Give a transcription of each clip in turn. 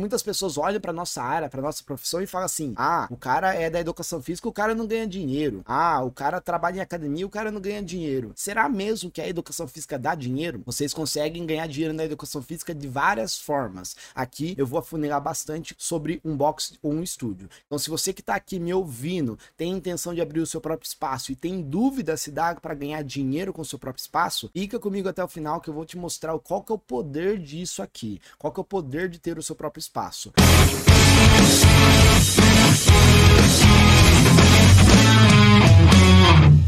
Muitas pessoas olham para nossa área, para nossa profissão e falam assim: "Ah, o cara é da educação física, o cara não ganha dinheiro. Ah, o cara trabalha em academia, o cara não ganha dinheiro". Será mesmo que a educação física dá dinheiro? Vocês conseguem ganhar dinheiro na educação física de várias formas. Aqui eu vou afunilar bastante sobre um box ou um estúdio. Então, se você que está aqui me ouvindo tem intenção de abrir o seu próprio espaço e tem dúvida se dá para ganhar dinheiro com o seu próprio espaço, fica comigo até o final que eu vou te mostrar qual que é o poder disso aqui, qual que é o poder de ter o seu próprio espaço espaço.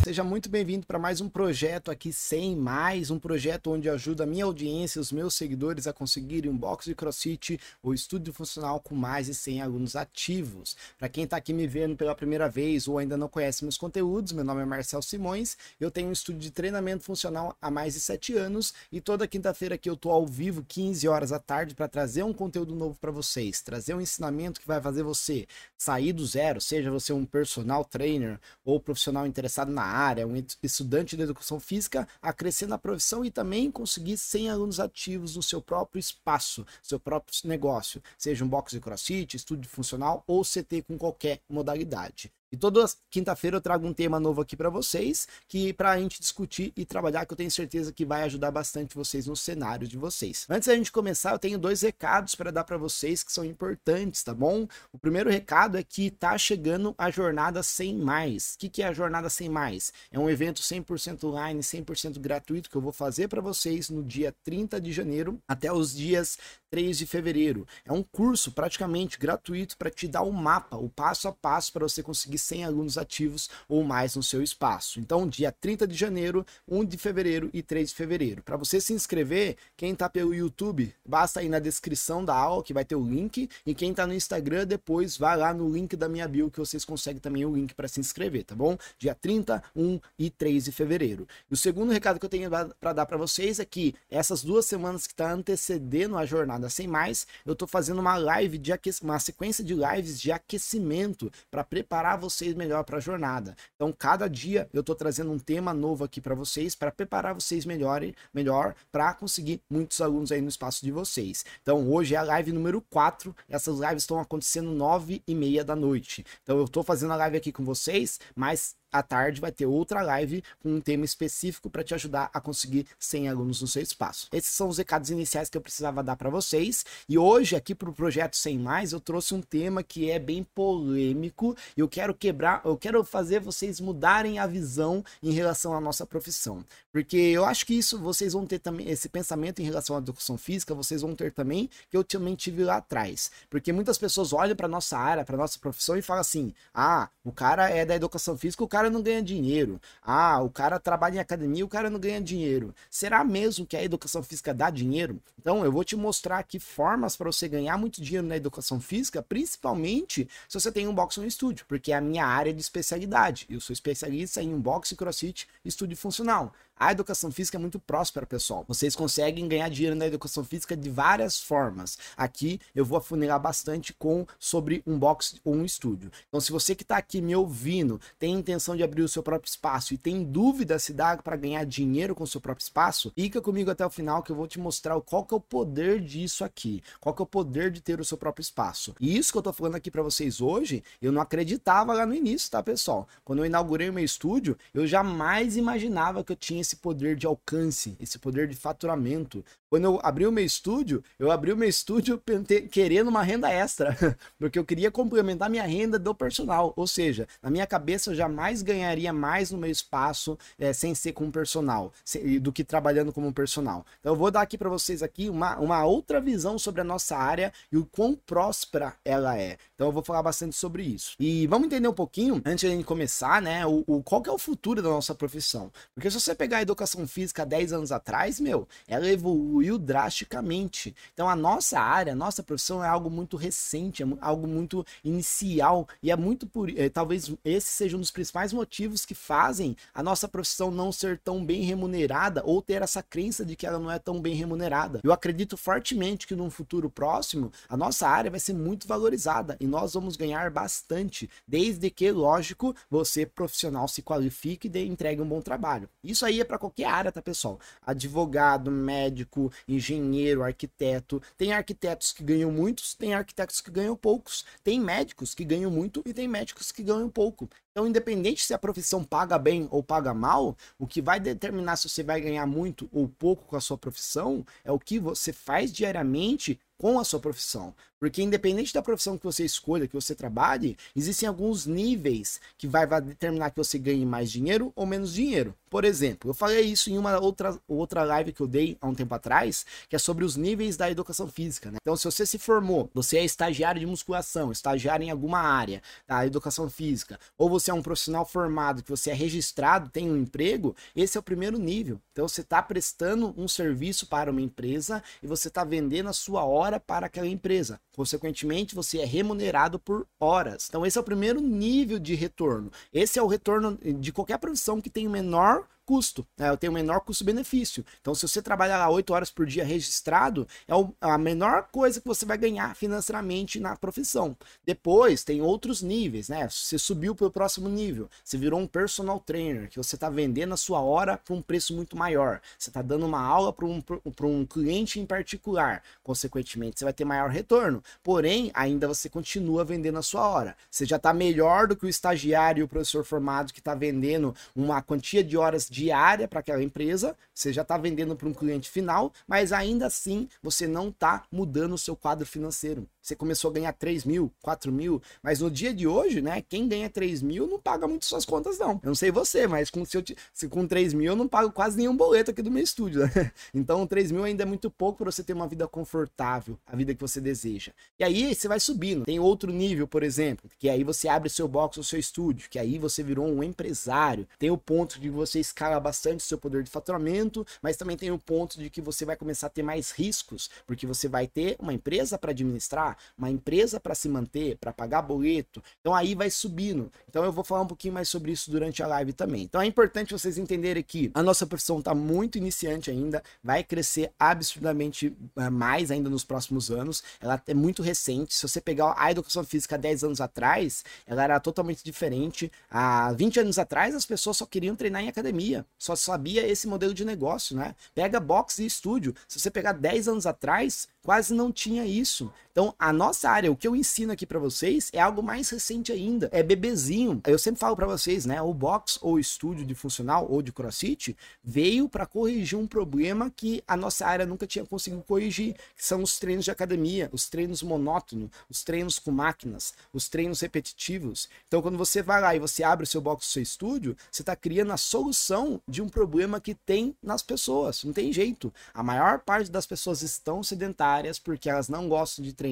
Seja muito bem-vindo para mais um projeto aqui sem mais, um projeto onde ajuda a minha audiência, os meus seguidores a conseguirem um box de CrossFit ou estúdio funcional com mais de 100 alunos ativos. Para quem está aqui me vendo pela primeira vez ou ainda não conhece meus conteúdos, meu nome é Marcel Simões, eu tenho um estúdio de treinamento funcional há mais de 7 anos e toda quinta-feira aqui eu estou ao vivo, 15 horas da tarde, para trazer um conteúdo novo para vocês, trazer um ensinamento que vai fazer você sair do zero, seja você um personal trainer ou profissional interessado na área, um estudante de educação física, a crescer na profissão e também conseguir 100 alunos ativos no seu próprio espaço, seu próprio negócio, seja um box de crossfit, estúdio funcional ou CT com qualquer modalidade. E toda quinta-feira eu trago um tema novo aqui para vocês, que para a gente discutir e trabalhar, que eu tenho certeza que vai ajudar bastante vocês no cenário de vocês. Antes da gente começar, eu tenho dois recados para dar para vocês que são importantes, tá bom? O primeiro recado é que tá chegando a jornada sem mais. O que, que é a jornada sem mais? É um evento 100% online, 100% gratuito que eu vou fazer para vocês no dia 30 de janeiro até os dias 3 de fevereiro. É um curso praticamente gratuito para te dar o um mapa, o passo a passo para você conseguir 100 alunos ativos ou mais no seu espaço. Então, dia 30 de janeiro, 1 de fevereiro e 3 de fevereiro. Para você se inscrever, quem está pelo YouTube, basta ir na descrição da aula que vai ter o link. E quem está no Instagram, depois vai lá no link da minha bio que vocês conseguem também o link para se inscrever, tá bom? Dia 30, 1 e 3 de fevereiro. E o segundo recado que eu tenho para dar para vocês é que essas duas semanas que está antecedendo a jornada nada sem mais, eu tô fazendo uma live de uma sequência de lives de aquecimento para preparar vocês melhor para a jornada. Então, cada dia eu tô trazendo um tema novo aqui para vocês para preparar vocês melhor, melhor para conseguir muitos alunos aí no espaço de vocês. Então, hoje é a live número 4. Essas lives estão acontecendo 9 e meia da noite. Então, eu tô fazendo a live aqui com vocês, mas à tarde vai ter outra live com um tema específico para te ajudar a conseguir 100 alunos no seu espaço. Esses são os recados iniciais que eu precisava dar para vocês. E hoje, aqui para o projeto Sem Mais, eu trouxe um tema que é bem polêmico. E eu quero quebrar, eu quero fazer vocês mudarem a visão em relação à nossa profissão. Porque eu acho que isso vocês vão ter também, esse pensamento em relação à educação física, vocês vão ter também, que eu também tive lá atrás. Porque muitas pessoas olham para nossa área, para nossa profissão e falam assim: ah, o cara é da educação física, o cara cara não ganha dinheiro. Ah, o cara trabalha em academia, o cara não ganha dinheiro. Será mesmo que a educação física dá dinheiro? Então, eu vou te mostrar aqui formas para você ganhar muito dinheiro na educação física, principalmente se você tem um boxe no estúdio, porque é a minha área de especialidade. Eu sou especialista em um boxe, crossfit, estúdio funcional. A educação física é muito próspera, pessoal. Vocês conseguem ganhar dinheiro na educação física de várias formas. Aqui eu vou afunilar bastante com sobre um box ou um estúdio. Então, se você que está aqui me ouvindo tem intenção de abrir o seu próprio espaço e tem dúvida se dá para ganhar dinheiro com o seu próprio espaço, fica comigo até o final que eu vou te mostrar qual que é o poder disso aqui, qual que é o poder de ter o seu próprio espaço. E isso que eu tô falando aqui para vocês hoje, eu não acreditava lá no início, tá, pessoal? Quando eu inaugurei o meu estúdio, eu jamais imaginava que eu tinha esse poder de alcance, esse poder de faturamento. Quando eu abri o meu estúdio, eu abri o meu estúdio querendo uma renda extra, porque eu queria complementar minha renda do personal. Ou seja, na minha cabeça eu jamais ganharia mais no meu espaço é, sem ser como personal, do que trabalhando como personal. Então eu vou dar aqui para vocês aqui uma, uma outra visão sobre a nossa área e o quão próspera ela é. Então eu vou falar bastante sobre isso. E vamos entender um pouquinho, antes de a gente começar, né, o, o qual é o futuro da nossa profissão. Porque se você pegar a educação física 10 anos atrás, meu, ela evoluiu drasticamente. Então a nossa área, a nossa profissão é algo muito recente, é algo muito inicial e é muito por, é, talvez esse seja um dos principais principais motivos que fazem a nossa profissão não ser tão bem remunerada ou ter essa crença de que ela não é tão bem remunerada. Eu acredito fortemente que num futuro próximo a nossa área vai ser muito valorizada e nós vamos ganhar bastante, desde que, lógico, você profissional se qualifique e entregue um bom trabalho. Isso aí é para qualquer área, tá, pessoal? Advogado, médico, engenheiro, arquiteto. Tem arquitetos que ganham muitos, tem arquitetos que ganham poucos. Tem médicos que ganham muito e tem médicos que ganham pouco. Então, independente se a profissão paga bem ou paga mal, o que vai determinar se você vai ganhar muito ou pouco com a sua profissão é o que você faz diariamente com a sua profissão. Porque independente da profissão que você escolha, que você trabalhe, existem alguns níveis que vai, determinar que você ganhe mais dinheiro ou menos dinheiro. Por exemplo, eu falei isso em uma outra, outra live que eu dei há um tempo atrás, que é sobre os níveis da educação física. Né? Então, se você se formou, você é estagiário de musculação, estagiário em alguma área da educação física, ou você é um profissional formado, que você é registrado, tem um emprego, esse é o primeiro nível. Então, você está prestando um serviço para uma empresa e você está vendendo a sua hora para aquela empresa. Consequentemente, você é remunerado por horas. Então, esse é o primeiro nível de retorno. Esse é o retorno de qualquer profissão que tem menor custo, né? eu tenho menor custo-benefício. Então, se você trabalhar lá 8 horas por dia registrado, é a menor coisa que você vai ganhar financeiramente na profissão. Depois, tem outros níveis, né? Você subiu para o próximo nível, você virou um personal trainer, que você está vendendo a sua hora por um preço muito maior. Você está dando uma aula para um, um cliente em particular. Consequentemente, você vai ter maior retorno. Porém, ainda você continua vendendo a sua hora. Você já está melhor do que o estagiário e o professor formado que está vendendo uma quantia de horas de diária para aquela empresa, você já está vendendo para um cliente final, mas ainda assim você não está mudando o seu quadro financeiro. Você começou a ganhar 3 mil, 4 mil, mas no dia de hoje, né? Quem ganha 3 mil não paga muito suas contas, não. Eu não sei você, mas com, se eu, se com 3 mil eu não pago quase nenhum boleto aqui do meu estúdio. Né? Então 3 mil ainda é muito pouco para você ter uma vida confortável, a vida que você deseja. E aí você vai subindo. Tem outro nível, por exemplo, que aí você abre seu box ou seu estúdio, que aí você virou um empresário. Tem o ponto de você escala bastante seu poder de faturamento, mas também tem o ponto de que você vai começar a ter mais riscos, porque você vai ter uma empresa para administrar uma empresa para se manter, para pagar boleto. Então aí vai subindo. Então eu vou falar um pouquinho mais sobre isso durante a live também. Então é importante vocês entenderem que a nossa profissão está muito iniciante ainda, vai crescer absurdamente eh, mais ainda nos próximos anos. Ela é muito recente. Se você pegar a educação física 10 anos atrás, ela era totalmente diferente. Há 20 anos atrás, as pessoas só queriam treinar em academia, só sabia esse modelo de negócio, né? Pega boxe e estúdio. Se você pegar 10 anos atrás, quase não tinha isso. Então, a nossa área, o que eu ensino aqui para vocês é algo mais recente ainda, é bebezinho. Eu sempre falo para vocês, né, o box ou estúdio de funcional ou de CrossFit veio para corrigir um problema que a nossa área nunca tinha conseguido corrigir, que são os treinos de academia, os treinos monótonos, os treinos com máquinas, os treinos repetitivos. Então, quando você vai lá e você abre o seu box, o seu estúdio, você está criando a solução de um problema que tem nas pessoas. Não tem jeito. A maior parte das pessoas estão sedentárias porque elas não gostam de treinar,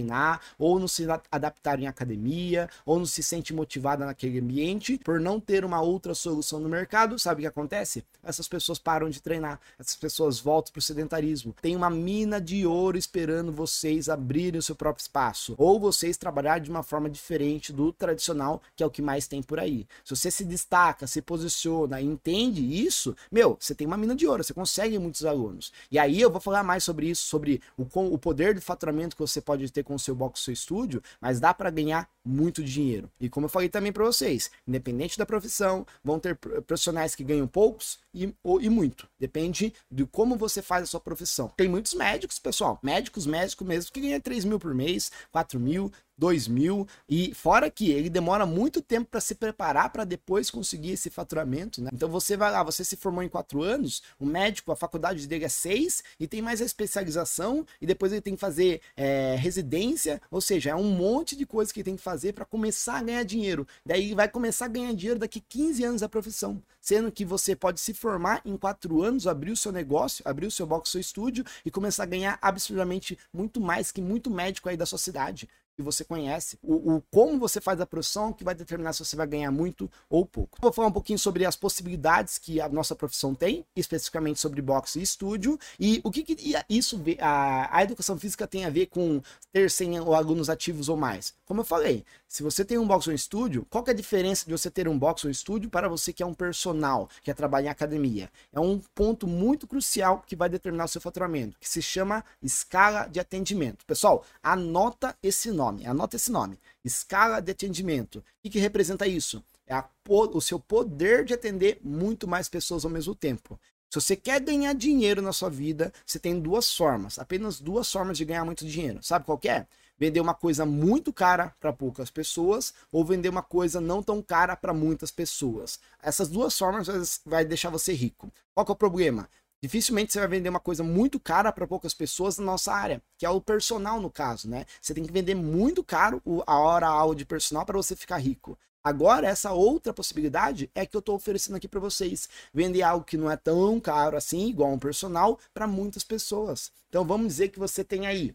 ou não se adaptaram em academia, ou não se sente motivada naquele ambiente, por não ter uma outra solução no mercado, sabe o que acontece? Essas pessoas param de treinar, essas pessoas voltam para o sedentarismo. Tem uma mina de ouro esperando vocês abrirem o seu próprio espaço, ou vocês trabalhar de uma forma diferente do tradicional, que é o que mais tem por aí. Se você se destaca, se posiciona, entende isso, meu, você tem uma mina de ouro, você consegue muitos alunos. E aí eu vou falar mais sobre isso, sobre o, o poder de faturamento que você pode ter com o seu box, seu estúdio, mas dá para ganhar muito dinheiro. E como eu falei também para vocês, independente da profissão, vão ter profissionais que ganham poucos e, ou, e muito. Depende de como você faz a sua profissão. Tem muitos médicos, pessoal, médicos, médicos mesmo, que ganham 3 mil por mês, 4 mil, 2000 e fora que ele demora muito tempo para se preparar para depois conseguir esse faturamento, né? Então você vai lá, você se formou em quatro anos, o médico, a faculdade dele é seis e tem mais a especialização e depois ele tem que fazer é, residência, ou seja, é um monte de coisa que ele tem que fazer para começar a ganhar dinheiro. Daí vai começar a ganhar dinheiro daqui 15 anos da profissão, sendo que você pode se formar em quatro anos, abrir o seu negócio, abrir o seu box, seu estúdio e começar a ganhar absurdamente muito mais que muito médico aí da sua cidade. Que você conhece. O, o, como você faz a profissão que vai determinar se você vai ganhar muito ou pouco. Vou falar um pouquinho sobre as possibilidades que a nossa profissão tem, especificamente sobre boxe e estúdio, e o que, que isso a, a educação física tem a ver com ter 100 alunos ativos ou mais. Como eu falei, se você tem um boxe ou um estúdio, qual é a diferença de você ter um boxe ou um estúdio para você que é um personal, que é trabalhar em academia? É um ponto muito crucial que vai determinar o seu faturamento, que se chama escala de atendimento. Pessoal, anota esse nome anota esse nome. Escala de atendimento. O que, que representa isso? É a, o seu poder de atender muito mais pessoas ao mesmo tempo. Se você quer ganhar dinheiro na sua vida, você tem duas formas, apenas duas formas de ganhar muito dinheiro. Sabe qual é? Vender uma coisa muito cara para poucas pessoas ou vender uma coisa não tão cara para muitas pessoas. Essas duas formas vai deixar você rico. Qual é o problema? Dificilmente você vai vender uma coisa muito cara para poucas pessoas na nossa área, que é o personal no caso, né? Você tem que vender muito caro a hora aula de personal para você ficar rico. Agora, essa outra possibilidade é que eu estou oferecendo aqui para vocês. Vender algo que não é tão caro assim, igual um personal, para muitas pessoas. Então, vamos dizer que você tem aí.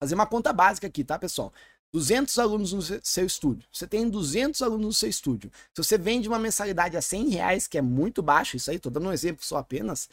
Fazer uma conta básica aqui, tá, pessoal? 200 alunos no seu estúdio. Você tem 200 alunos no seu estúdio. Se você vende uma mensalidade a 100 reais, que é muito baixo, isso aí, estou dando um exemplo só apenas,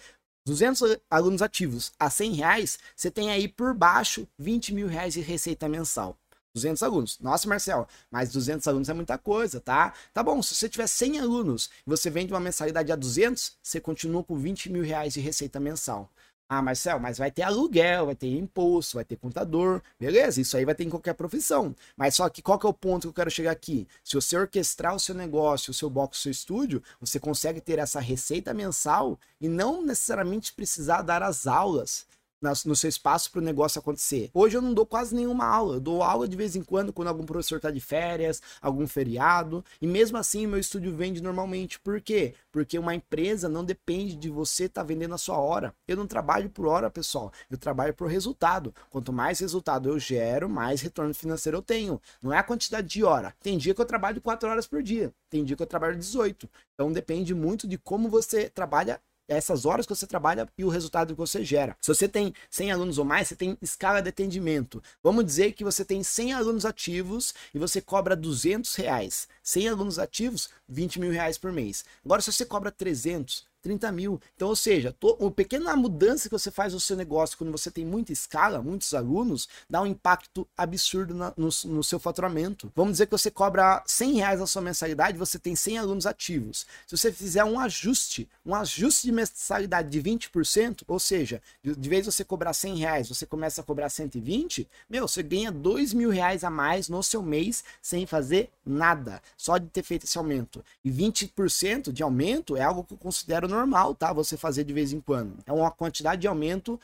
200 alunos ativos a 100 reais, você tem aí por baixo 20 mil reais de receita mensal. 200 alunos. Nossa, Marcel, mas 200 alunos é muita coisa, tá? Tá bom, se você tiver 100 alunos e você vende uma mensalidade a 200, você continua com 20 mil reais de receita mensal. Ah, Marcel, mas vai ter aluguel, vai ter imposto, vai ter contador, beleza? Isso aí vai ter em qualquer profissão. Mas só que qual que é o ponto que eu quero chegar aqui? Se você orquestrar o seu negócio, o seu box, o seu estúdio, você consegue ter essa receita mensal e não necessariamente precisar dar as aulas no seu espaço para o negócio acontecer. Hoje eu não dou quase nenhuma aula, eu dou aula de vez em quando quando algum professor está de férias, algum feriado, e mesmo assim meu estúdio vende normalmente. Por quê? Porque uma empresa não depende de você estar tá vendendo a sua hora. Eu não trabalho por hora, pessoal, eu trabalho por resultado. Quanto mais resultado eu gero, mais retorno financeiro eu tenho. Não é a quantidade de hora. Tem dia que eu trabalho 4 horas por dia, tem dia que eu trabalho 18. Então depende muito de como você trabalha essas horas que você trabalha e o resultado que você gera. Se você tem 100 alunos ou mais, você tem escala de atendimento. Vamos dizer que você tem 100 alunos ativos e você cobra 200 reais. 100 alunos ativos, 20 mil reais por mês. Agora, se você cobra 300, 30 mil. Então, ou seja, uma pequena mudança que você faz no seu negócio quando você tem muita escala, muitos alunos, dá um impacto absurdo na, no, no, seu faturamento. Vamos dizer que você cobra 100 reais na sua mensalidade, você tem 100 alunos ativos. Se você fizer um ajuste, um ajuste de mensalidade de 20%, ou seja, de, de vez você cobrar 100 reais, você começa a cobrar 120, meu, você ganha 2 mil reais a mais no seu mês sem fazer nada, só de ter feito esse aumento. E 20% de aumento é algo que eu considero normal, tá? Você fazer de vez em quando. É uma quantidade de aumento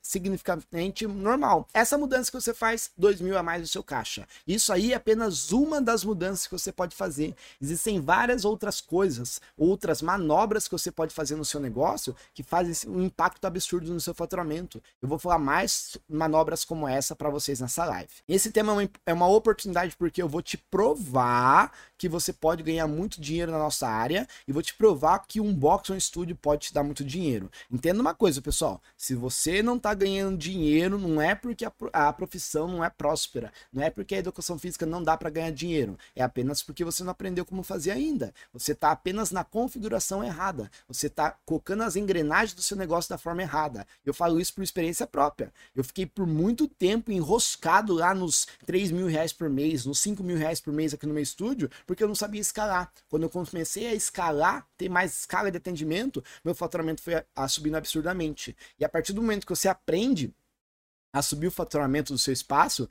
significativamente normal. Essa mudança que você faz, 2 mil a mais no seu caixa. Isso aí é apenas uma das mudanças que você pode fazer. Existem várias outras coisas, outras manobras que você pode fazer no seu negócio que fazem um impacto absurdo no seu faturamento. Eu vou falar mais manobras como essa para vocês nessa live. Esse tema é uma, é uma oportunidade porque eu vou te provar que você pode ganhar muito dinheiro na nossa área e vou te provar que um box um estúdio pode te dar muito dinheiro. Entenda uma coisa, pessoal. Se você não está ganhando dinheiro, não é porque a, a, profissão não é próspera. Não é porque a educação física não dá para ganhar dinheiro. É apenas porque você não aprendeu como fazer ainda. Você está apenas na configuração errada. Você está colocando as engrenagens do seu negócio da forma errada. Eu falo isso por experiência própria. Eu fiquei por muito tempo enroscado lá nos 3 mil reais por mês, nos 5 mil reais por mês aqui no meu estúdio, porque eu não sabia escalar. Quando eu comecei a escalar, ter mais escala de atendimento, meu faturamento foi a, a subindo absurdamente. E a partir do momento que você aprende a subir o faturamento do seu espaço,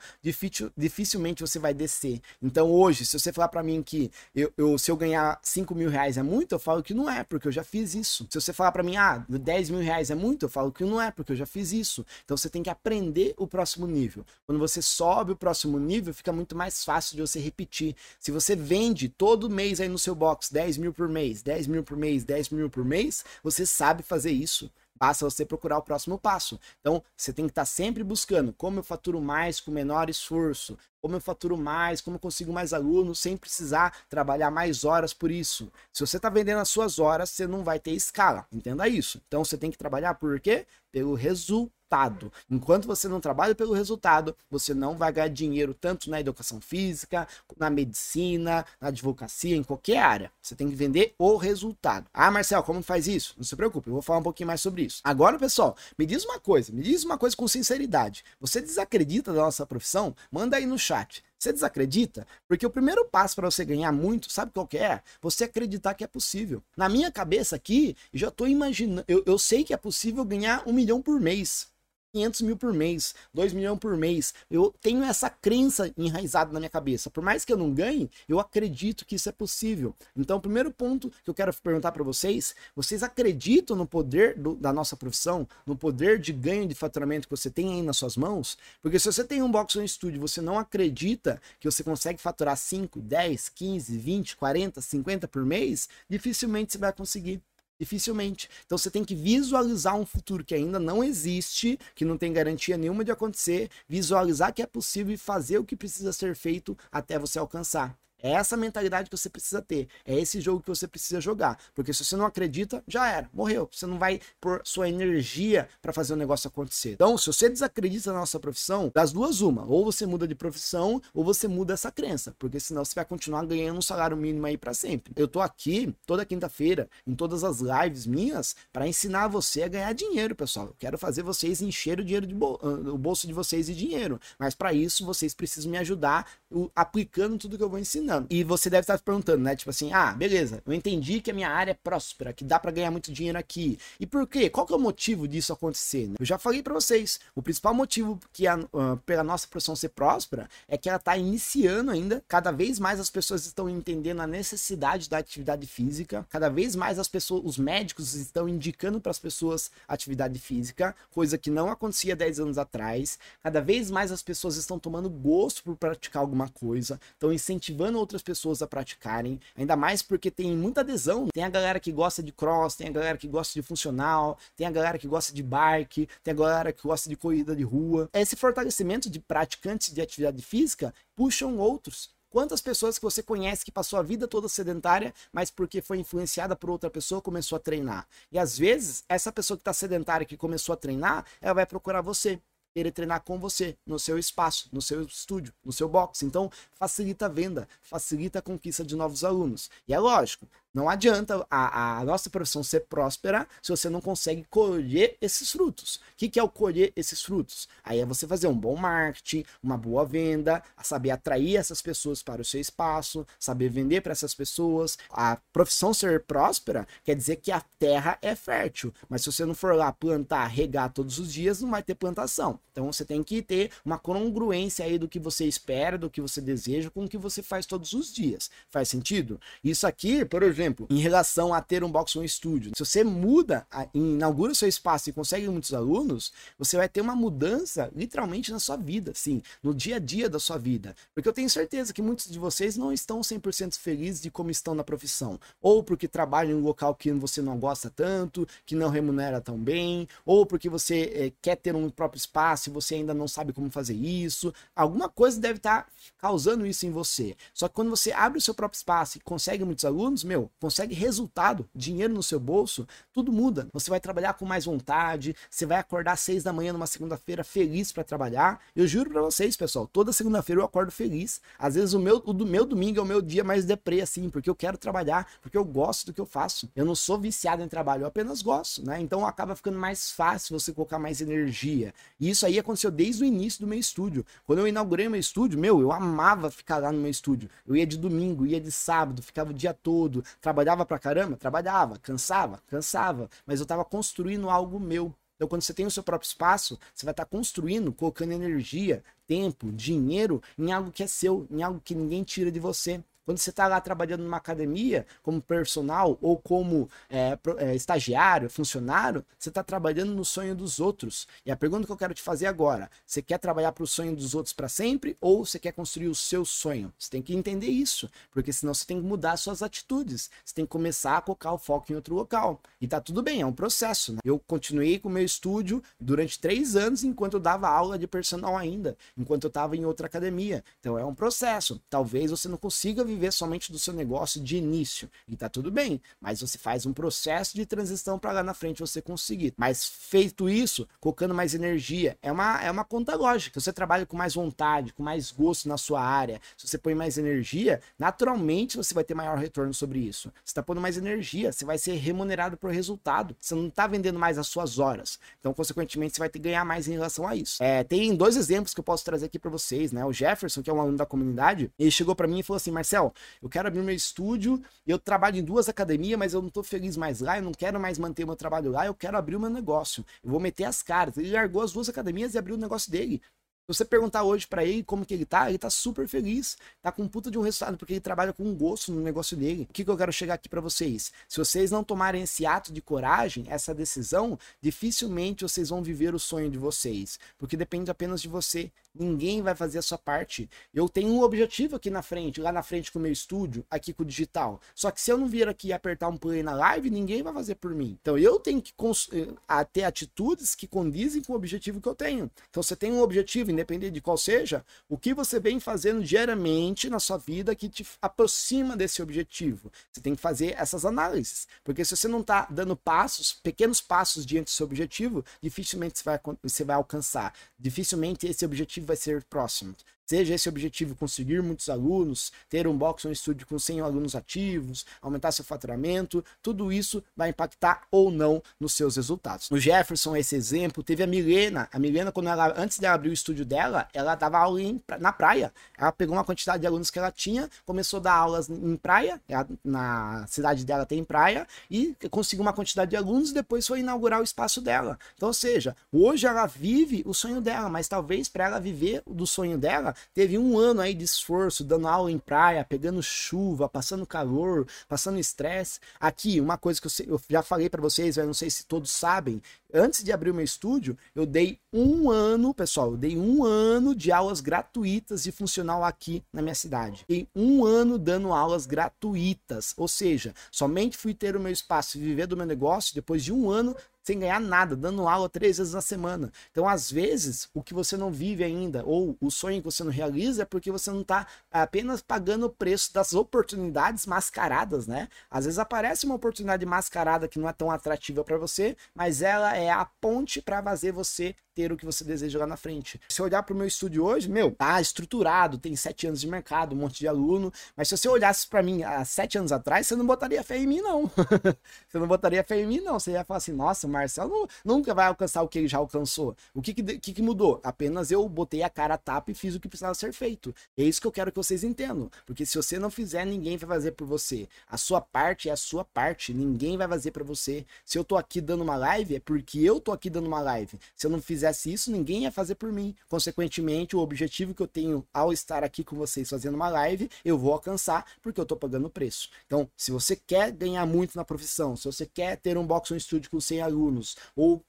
dificilmente você vai descer. Então hoje, se você falar para mim que eu, eu, se eu ganhar 5 mil reais é muito, eu falo que não é, porque eu já fiz isso. Se você falar para mim, ah, 10 mil reais é muito, eu falo que não é, porque eu já fiz isso. Então você tem que aprender o próximo nível. Quando você sobe o próximo nível, fica muito mais fácil de você repetir. Se você vende todo mês aí no seu box 10 mil por mês, 10 mil por mês, 10 mil por mês, você sabe fazer isso. Basta você procurar o próximo passo. Então, você tem que estar sempre buscando como eu faturo mais com menor esforço, como eu faturo mais, como eu consigo mais alunos sem precisar trabalhar mais horas por isso. Se você está vendendo as suas horas, você não vai ter escala. Entenda isso. Então, você tem que trabalhar por quê? Pelo resultado resultado. Enquanto você não trabalha pelo resultado, você não vai ganhar dinheiro tanto na educação física, na medicina, na advocacia, em qualquer área. Você tem que vender o resultado. Ah, Marcel, como faz isso? Não se preocupe, eu vou falar um pouquinho mais sobre isso. Agora, pessoal, me diz uma coisa, me diz uma coisa com sinceridade. Você desacredita da nossa profissão? Manda aí no chat. Você desacredita? Porque o primeiro passo para você ganhar muito, sabe qual que é? Você acreditar que é possível. Na minha cabeça aqui, já estou imaginando, eu, eu sei que é possível ganhar um milhão por mês. 500 mil por mês, 2 milhões por mês. Eu tenho essa crença enraizada na minha cabeça. Por mais que eu não ganhe, eu acredito que isso é possível. Então, o primeiro ponto que eu quero perguntar para vocês: vocês acreditam no poder do, da nossa profissão, no poder de ganho de faturamento que você tem aí nas suas mãos? Porque se você tem um box ou um estúdio, você não acredita que você consegue faturar 5, 10, 15, 20, 40, 50 por mês, dificilmente você vai conseguir. Dificilmente. Então você tem que visualizar um futuro que ainda não existe, que não tem garantia nenhuma de acontecer, visualizar que é possível e fazer o que precisa ser feito até você alcançar. É essa mentalidade que você precisa ter. É esse jogo que você precisa jogar. Porque se você não acredita, já era, morreu. Você não vai pôr sua energia para fazer o negócio acontecer. Então, se você desacredita na nossa profissão, das duas, uma. Ou você muda de profissão, ou você muda essa crença. Porque senão você vai continuar ganhando um salário mínimo aí para sempre. Eu tô aqui toda quinta-feira, em todas as lives minhas, para ensinar você a ganhar dinheiro, pessoal. Eu quero fazer vocês encher o dinheiro de bol o bolso de vocês de dinheiro. Mas para isso, vocês precisam me ajudar aplicando tudo que eu vou ensinar ensinando. E você deve estar se perguntando, né? Tipo assim, ah, beleza, eu entendi que a minha área é próspera, que dá para ganhar muito dinheiro aqui. E por quê? Qual que é o motivo disso acontecer? Né? Eu já falei para vocês, o principal motivo que a, uh, pela nossa profissão ser próspera é que ela está iniciando ainda. Cada vez mais as pessoas estão entendendo a necessidade da atividade física. Cada vez mais as pessoas, os médicos estão indicando para as pessoas atividade física, coisa que não acontecia 10 anos atrás. Cada vez mais as pessoas estão tomando gosto por praticar alguma coisa, estão incentivando outras pessoas a praticarem, ainda mais porque tem muita adesão. Tem a galera que gosta de cross, tem a galera que gosta de funcional, tem a galera que gosta de bike, tem a galera que gosta de corrida de rua. Esse fortalecimento de praticantes de atividade física puxam outros. Quantas pessoas que você conhece que passou a vida toda sedentária, mas porque foi influenciada por outra pessoa, começou a treinar? E às vezes, essa pessoa que está sedentária, que começou a treinar, ela vai procurar você querer treinar com você, no seu espaço, no seu estúdio, no seu box. Então, facilita a venda, facilita a conquista de novos alunos. E é lógico, não adianta a, a, nossa profissão ser próspera se você não consegue colher esses frutos. O que, que é o colher esses frutos? Aí é você fazer um bom marketing, uma boa venda, saber atrair essas pessoas para o seu espaço, saber vender para essas pessoas. A profissão ser próspera quer dizer que a terra é fértil, mas se você não for lá plantar, regar todos os dias, não vai ter plantação. Então você tem que ter uma congruência aí do que você espera, do que você deseja, com o que você faz todos os dias. Faz sentido? Isso aqui, por exemplo, exemplo, em relação a ter um box um estúdio. Se você muda, inaugura o seu espaço e consegue muitos alunos, você vai ter uma mudança literalmente na sua vida, sim, no dia a dia da sua vida. Porque eu tenho certeza que muitos de vocês não estão 100% felizes de como estão na profissão, ou porque trabalham em um local que você não gosta tanto, que não remunera tão bem, ou porque você é, quer ter um próprio espaço e você ainda não sabe como fazer isso. Alguma coisa deve estar causando isso em você. Só que quando você abre o seu próprio espaço e consegue muitos alunos, meu, consegue resultado, dinheiro no seu bolso, tudo muda. Você vai trabalhar com mais vontade, você vai acordar às seis da manhã numa segunda-feira feliz para trabalhar. Eu juro para vocês, pessoal, toda segunda-feira eu acordo feliz. Às vezes o meu, o do meu domingo é o meu dia mais deprê, assim, porque eu quero trabalhar, porque eu gosto do que eu faço. Eu não sou viciado em trabalho, eu apenas gosto, né? Então acaba ficando mais fácil você colocar mais energia. E isso aí aconteceu desde o início do meu estúdio. Quando eu inaugurei meu estúdio, meu, eu amava ficar lá no meu estúdio. Eu ia de domingo, ia de sábado, ficava o dia todo, Trabalhava pra caramba? Trabalhava. Cansava? Cansava. Mas eu tava construindo algo meu. Então, quando você tem o seu próprio espaço, você vai estar tá construindo, colocando energia, tempo, dinheiro em algo que é seu, em algo que ninguém tira de você. Quando você está lá trabalhando numa academia, como personal ou como é, é, estagiário, funcionário, você está trabalhando no sonho dos outros. E a pergunta que eu quero te fazer agora: você quer trabalhar para o sonho dos outros para sempre ou você quer construir o seu sonho? Você tem que entender isso, porque senão você tem que mudar suas atitudes. Você tem que começar a colocar o foco em outro local. E tá tudo bem, é um processo. Né? Eu continuei com o meu estúdio durante três anos enquanto eu dava aula de personal ainda, enquanto eu estava em outra academia. Então é um processo. Talvez você não consiga viver somente do seu negócio de início. E tá tudo bem, mas você faz um processo de transição para lá na frente você conseguir. Mas feito isso, colocando mais energia, é uma, é uma conta lógica. Você trabalha com mais vontade, com mais gosto na sua área, se você põe mais energia, naturalmente você vai ter maior retorno sobre isso. Você está pondo mais energia, você vai ser remunerado por resultado. Você não está vendendo mais as suas horas. Então, consequentemente, você vai ter que ganhar mais em relação a isso. É, tem dois exemplos que eu posso trazer aqui para vocês, né? O Jefferson, que é um aluno da comunidade, ele chegou para mim e falou assim: Marcel, eu quero abrir meu estúdio, eu trabalho em duas academias, mas eu não tô feliz mais lá, eu não quero mais manter meu trabalho lá, eu quero abrir o meu negócio. Eu vou meter as caras. Ele largou as duas academias e abriu o negócio dele. Se você perguntar hoje para ele como que ele tá, ele tá super feliz, tá com um puta de um resultado, porque ele trabalha com um gosto no negócio dele. O que, que eu quero chegar aqui para vocês? Se vocês não tomarem esse ato de coragem, essa decisão, dificilmente vocês vão viver o sonho de vocês, porque depende apenas de você. Ninguém vai fazer a sua parte. Eu tenho um objetivo aqui na frente, lá na frente com o meu estúdio, aqui com o digital. Só que se eu não vir aqui e apertar um play na live, ninguém vai fazer por mim. Então eu tenho que eh, ter atitudes que condizem com o objetivo que eu tenho. Então você tem um objetivo, independente de qual seja, o que você vem fazendo diariamente na sua vida que te aproxima desse objetivo. Você tem que fazer essas análises. Porque se você não está dando passos, pequenos passos diante do seu objetivo, dificilmente você vai, você vai alcançar. Dificilmente esse objetivo objetivo vai ser próximo. Seja esse objetivo conseguir muitos alunos, ter um box um estúdio com 100 alunos ativos, aumentar seu faturamento, tudo isso vai impactar ou não nos seus resultados. No Jefferson, esse exemplo, teve a Milena. A Milena, quando ela, antes de abrir o estúdio dela, ela dava aula em, na praia. Ela pegou uma quantidade de alunos que ela tinha, começou a dar aulas em praia, na cidade dela tem praia, e conseguiu uma quantidade de alunos e depois foi inaugurar o espaço dela. Então, ou seja, hoje ela vive o sonho dela, mas talvez para ela viver do sonho dela, teve um ano aí de esforço, dando aula em praia, pegando chuva, passando calor, passando estresse. Aqui, uma coisa que eu, eu já falei para vocês, eu não sei se todos sabem, antes de abrir o meu estúdio, eu dei um ano, pessoal, eu dei um ano de aulas gratuitas de funcional aqui na minha cidade. Dei um ano dando aulas gratuitas, ou seja, somente fui ter o meu espaço e viver do meu negócio depois de um ano sem ganhar nada, dando aula três vezes na semana. Então, às vezes, o que você não vive ainda, ou o sonho que você não realiza, é porque você não está apenas pagando o preço das oportunidades mascaradas, né? Às vezes aparece uma oportunidade mascarada que não é tão atrativa para você, mas ela é a ponte para fazer você ter o que você deseja lá na frente. Se olhar para o meu estúdio hoje, meu, tá estruturado, tem sete anos de mercado, um monte de aluno, mas se você olhasse para mim há sete anos atrás, você não botaria fé em mim, não. você não botaria fé em mim, não. Você ia falar assim, nossa, Marcelo nunca vai alcançar o que ele já alcançou. O que que, que, mudou? Apenas eu botei a cara a tapa e fiz o que precisava ser feito. É isso que eu quero que vocês entendam. Porque se você não fizer, ninguém vai fazer por você. A sua parte é a sua parte. Ninguém vai fazer para você. Se eu tô aqui dando uma live, é porque eu tô aqui dando uma live. Se eu não fizesse isso, ninguém ia fazer por mim. Consequentemente, o objetivo que eu tenho ao estar aqui com vocês fazendo uma live, eu vou alcançar porque eu tô pagando o preço. Então, se você quer ganhar muito na profissão, se você quer ter um box um estúdio com 100 alunos, alunos, ou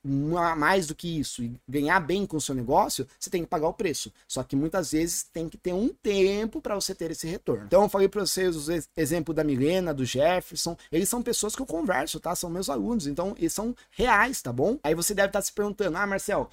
mais do que isso, e ganhar bem com o seu negócio, você tem que pagar o preço. Só que muitas vezes tem que ter um tempo para você ter esse retorno. Então eu falei para vocês o exemplo da Milena, do Jefferson, eles são pessoas que eu converso, tá? São meus alunos, então eles são reais, tá bom? Aí você deve estar se perguntando, ah, Marcel,